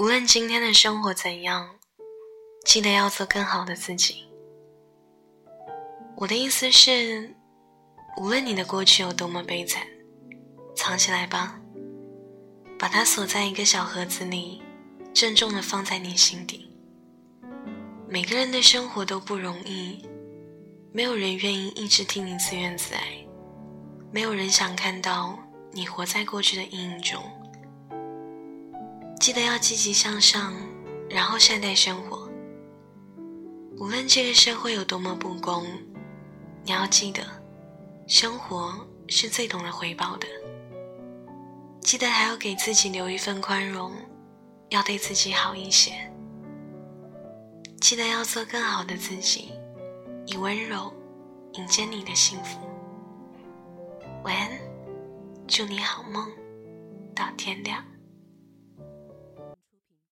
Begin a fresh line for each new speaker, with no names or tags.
无论今天的生活怎样，记得要做更好的自己。我的意思是，无论你的过去有多么悲惨，藏起来吧，把它锁在一个小盒子里，郑重的放在你心底。每个人的生活都不容易，没有人愿意一直听你自怨自艾，没有人想看到你活在过去的阴影中。记得要积极向上，然后善待生活。无论这个社会有多么不公。你要记得，生活是最懂得回报的。记得还要给自己留一份宽容，要对自己好一些。记得要做更好的自己，以温柔迎接你的幸福。晚安，祝你好梦，到天亮。